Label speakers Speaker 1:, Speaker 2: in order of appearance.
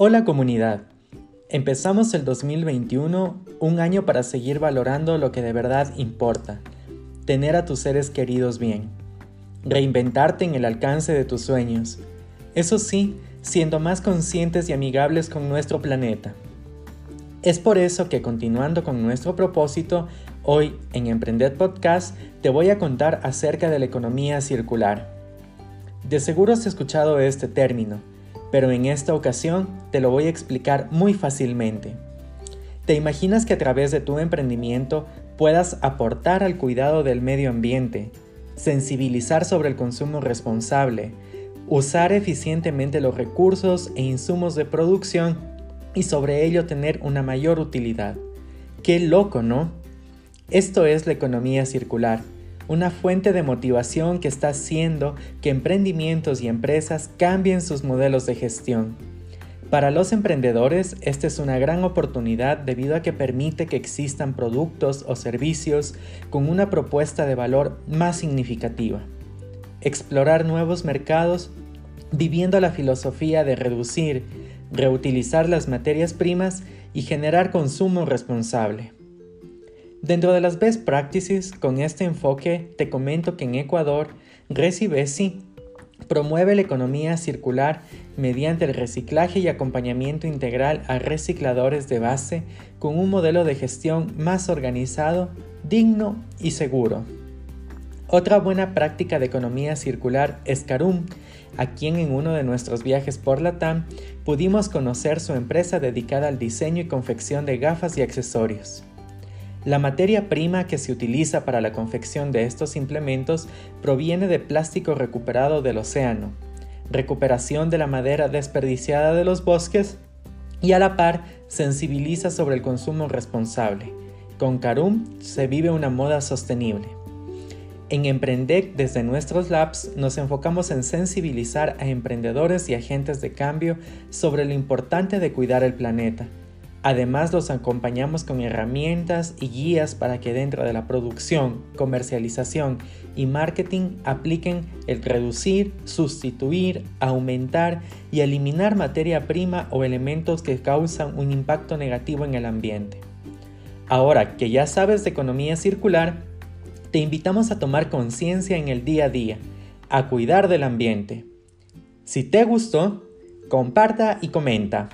Speaker 1: Hola comunidad. Empezamos el 2021, un año para seguir valorando lo que de verdad importa, tener a tus seres queridos bien, reinventarte en el alcance de tus sueños, eso sí, siendo más conscientes y amigables con nuestro planeta. Es por eso que continuando con nuestro propósito, hoy en Emprender Podcast te voy a contar acerca de la economía circular. De seguro has escuchado este término, pero en esta ocasión te lo voy a explicar muy fácilmente. ¿Te imaginas que a través de tu emprendimiento puedas aportar al cuidado del medio ambiente, sensibilizar sobre el consumo responsable, usar eficientemente los recursos e insumos de producción y sobre ello tener una mayor utilidad? Qué loco, ¿no? Esto es la economía circular una fuente de motivación que está haciendo que emprendimientos y empresas cambien sus modelos de gestión. Para los emprendedores, esta es una gran oportunidad debido a que permite que existan productos o servicios con una propuesta de valor más significativa. Explorar nuevos mercados viviendo la filosofía de reducir, reutilizar las materias primas y generar consumo responsable. Dentro de las best practices, con este enfoque, te comento que en Ecuador, Recibesi promueve la economía circular mediante el reciclaje y acompañamiento integral a recicladores de base con un modelo de gestión más organizado, digno y seguro. Otra buena práctica de economía circular es Carum, a quien en uno de nuestros viajes por Latam pudimos conocer su empresa dedicada al diseño y confección de gafas y accesorios. La materia prima que se utiliza para la confección de estos implementos proviene de plástico recuperado del océano, recuperación de la madera desperdiciada de los bosques y a la par sensibiliza sobre el consumo responsable. Con Carum se vive una moda sostenible. En Emprendec desde nuestros labs nos enfocamos en sensibilizar a emprendedores y agentes de cambio sobre lo importante de cuidar el planeta Además los acompañamos con herramientas y guías para que dentro de la producción, comercialización y marketing apliquen el reducir, sustituir, aumentar y eliminar materia prima o elementos que causan un impacto negativo en el ambiente. Ahora que ya sabes de economía circular, te invitamos a tomar conciencia en el día a día, a cuidar del ambiente. Si te gustó, comparta y comenta.